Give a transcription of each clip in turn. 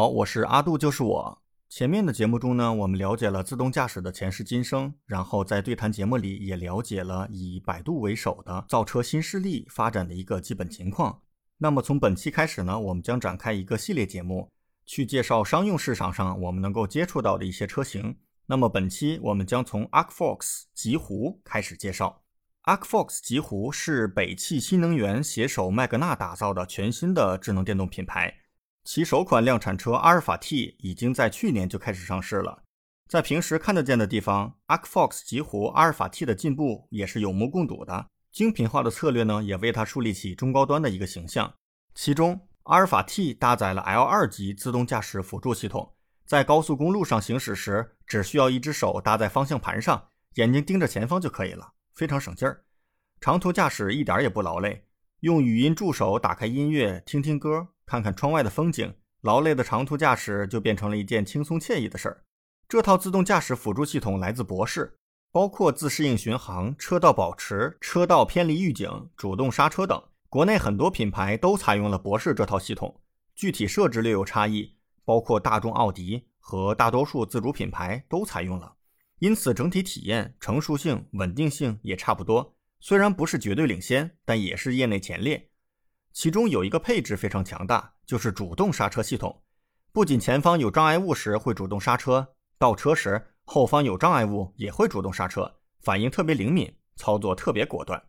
好，我是阿杜，就是我。前面的节目中呢，我们了解了自动驾驶的前世今生，然后在对谈节目里也了解了以百度为首的造车新势力发展的一个基本情况。那么从本期开始呢，我们将展开一个系列节目，去介绍商用市场上我们能够接触到的一些车型。那么本期我们将从 Arcfox 极狐开始介绍。Arcfox 极狐是北汽新能源携手麦格纳打造的全新的智能电动品牌。其首款量产车阿尔法 T 已经在去年就开始上市了，在平时看得见的地方，Arcfox 极狐阿尔法 T 的进步也是有目共睹的。精品化的策略呢，也为它树立起中高端的一个形象。其中，阿尔法 T 搭载了 L2 级自动驾驶辅助系统，在高速公路上行驶时，只需要一只手搭在方向盘上，眼睛盯着前方就可以了，非常省劲儿。长途驾驶一点也不劳累，用语音助手打开音乐，听听歌。看看窗外的风景，劳累的长途驾驶就变成了一件轻松惬意的事儿。这套自动驾驶辅助系统来自博世，包括自适应巡航、车道保持、车道偏离预警、主动刹车等。国内很多品牌都采用了博世这套系统，具体设置略有差异，包括大众奥迪和大多数自主品牌都采用了。因此，整体体验、成熟性、稳定性也差不多。虽然不是绝对领先，但也是业内前列。其中有一个配置非常强大，就是主动刹车系统。不仅前方有障碍物时会主动刹车，倒车时后方有障碍物也会主动刹车，反应特别灵敏，操作特别果断。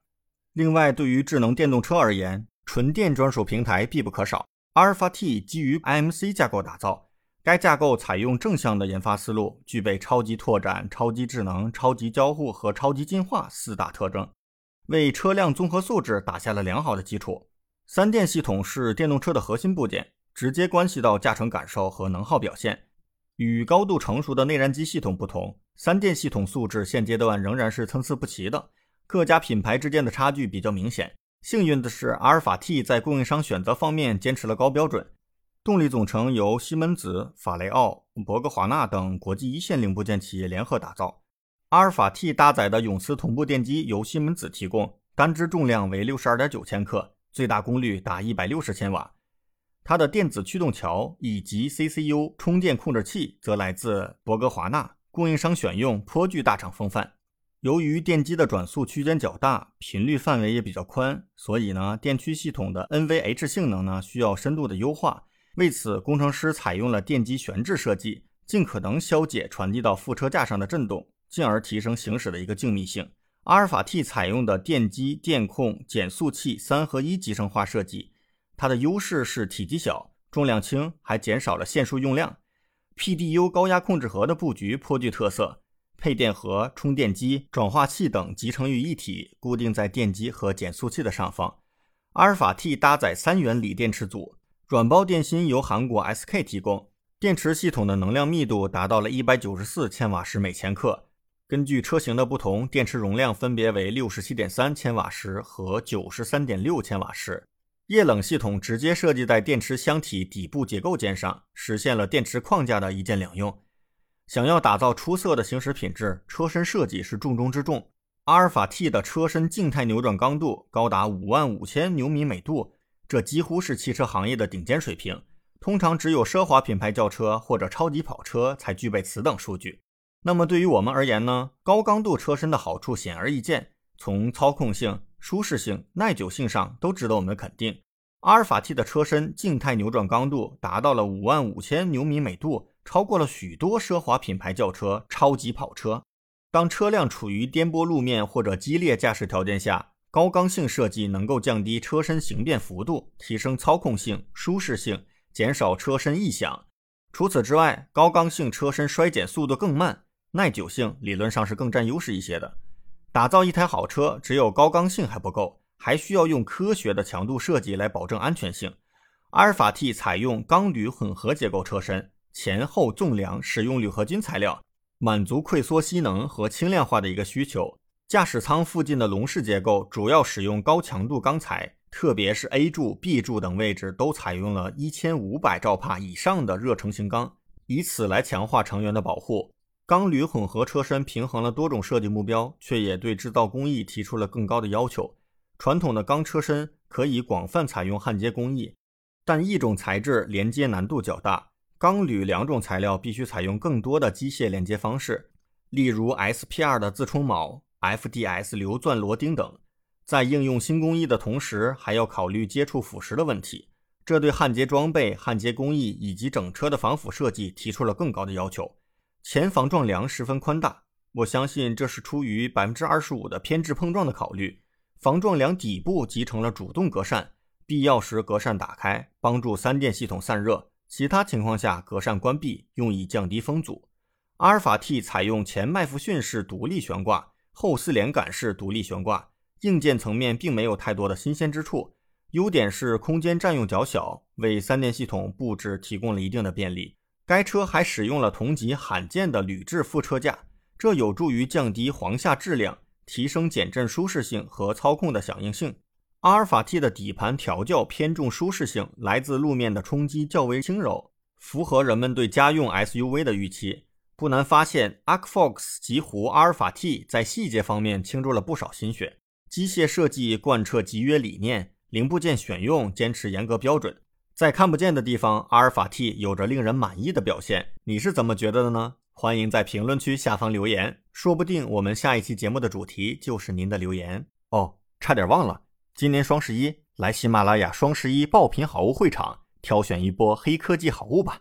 另外，对于智能电动车而言，纯电专属平台必不可少。阿尔法 T 基于 IMC 架构打造，该架构采用正向的研发思路，具备超级拓展、超级智能、超级交互和超级进化四大特征，为车辆综合素质打下了良好的基础。三电系统是电动车的核心部件，直接关系到驾乘感受和能耗表现。与高度成熟的内燃机系统不同，三电系统素质现阶段仍然是参差不齐的，各家品牌之间的差距比较明显。幸运的是，阿尔法 T 在供应商选择方面坚持了高标准，动力总成由西门子、法雷奥、博格华纳等国际一线零部件企业联合打造。阿尔法 T 搭载的永磁同步电机由西门子提供，单支重量为六十二点九千克。最大功率达一百六十千瓦，它的电子驱动桥以及 CCU 充电控制器则来自博格华纳，供应商选用，颇具大厂风范。由于电机的转速区间较大，频率范围也比较宽，所以呢，电驱系统的 NVH 性能呢需要深度的优化。为此，工程师采用了电机悬置设计，尽可能消解传递到副车架上的振动，进而提升行驶的一个静谧性。阿尔法 T 采用的电机、电控、减速器三合一集成化设计，它的优势是体积小、重量轻，还减少了线束用量。PDU 高压控制盒的布局颇具特色，配电盒、充电机、转化器等集成于一体，固定在电机和减速器的上方。阿尔法 T 搭载三元锂电池组，软包电芯由韩国 SK 提供，电池系统的能量密度达到了一百九十四千瓦时每千克。根据车型的不同，电池容量分别为六十七点三千瓦时和九十三点六千瓦时。液冷系统直接设计在电池箱体底部结构件上，实现了电池框架的一键两用。想要打造出色的行驶品质，车身设计是重中之重。阿尔法 T 的车身静态扭转刚度高达五万五千牛米每度，这几乎是汽车行业的顶尖水平。通常只有奢华品牌轿车或者超级跑车才具备此等数据。那么对于我们而言呢？高刚度车身的好处显而易见，从操控性、舒适性、耐久性上都值得我们肯定。阿尔法 T 的车身静态扭转刚度达到了五万五千牛米每度，超过了许多奢华品牌轿车、超级跑车。当车辆处于颠簸路面或者激烈驾驶条件下，高刚性设计能够降低车身形变幅度，提升操控性、舒适性，减少车身异响。除此之外，高刚性车身衰减速度更慢。耐久性理论上是更占优势一些的。打造一台好车，只有高刚性还不够，还需要用科学的强度设计来保证安全性。阿尔法 T 采用钢铝混合结构车身，前后纵梁使用铝合金材料，满足溃缩吸能和轻量化的一个需求。驾驶舱附近的笼式结构主要使用高强度钢材，特别是 A 柱、B 柱等位置都采用了一千五百兆帕以上的热成型钢，以此来强化成员的保护。钢铝混合车身平衡了多种设计目标，却也对制造工艺提出了更高的要求。传统的钢车身可以广泛采用焊接工艺，但一种材质连接难度较大，钢铝两种材料必须采用更多的机械连接方式，例如 SPR 的自冲铆、FDS 流钻螺钉等。在应用新工艺的同时，还要考虑接触腐蚀的问题，这对焊接装备、焊接工艺以及整车的防腐设计提出了更高的要求。前防撞梁十分宽大，我相信这是出于百分之二十五的偏置碰撞的考虑。防撞梁底部集成了主动格栅，必要时格栅打开，帮助三电系统散热。其他情况下，格栅关闭，用以降低风阻。阿尔法 T 采用前麦弗逊式独立悬挂，后四连杆式独立悬挂，硬件层面并没有太多的新鲜之处。优点是空间占用较小，为三电系统布置提供了一定的便利。该车还使用了同级罕见的铝制副车架，这有助于降低簧下质量，提升减震舒适性和操控的响应性。阿尔法 T 的底盘调教偏重舒适性，来自路面的冲击较为轻柔，符合人们对家用 SUV 的预期。不难发现，Arcfox 极狐阿尔法 T 在细节方面倾注了不少心血，机械设计贯彻集约理念，零部件选用坚持严格标准，在看不见的地方，阿尔法 T 有着令人满意的表现。你是怎么觉得的呢？欢迎在评论区下方留言，说不定我们下一期节目的主题就是您的留言哦。差点忘了。今年双十一，来喜马拉雅双十一爆品好物会场，挑选一波黑科技好物吧！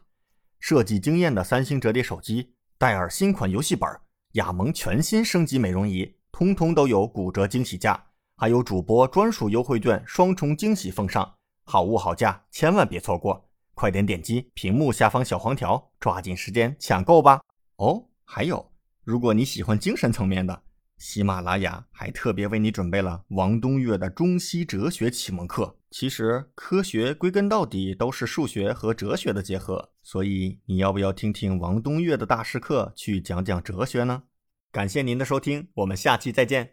设计惊艳的三星折叠手机，戴尔新款游戏本，雅萌全新升级美容仪，通通都有骨折惊喜价，还有主播专属优惠券，双重惊喜奉上，好物好价，千万别错过！快点点击屏幕下方小黄条，抓紧时间抢购吧！哦，还有，如果你喜欢精神层面的。喜马拉雅还特别为你准备了王东岳的中西哲学启蒙课。其实科学归根到底都是数学和哲学的结合，所以你要不要听听王东岳的大师课，去讲讲哲学呢？感谢您的收听，我们下期再见。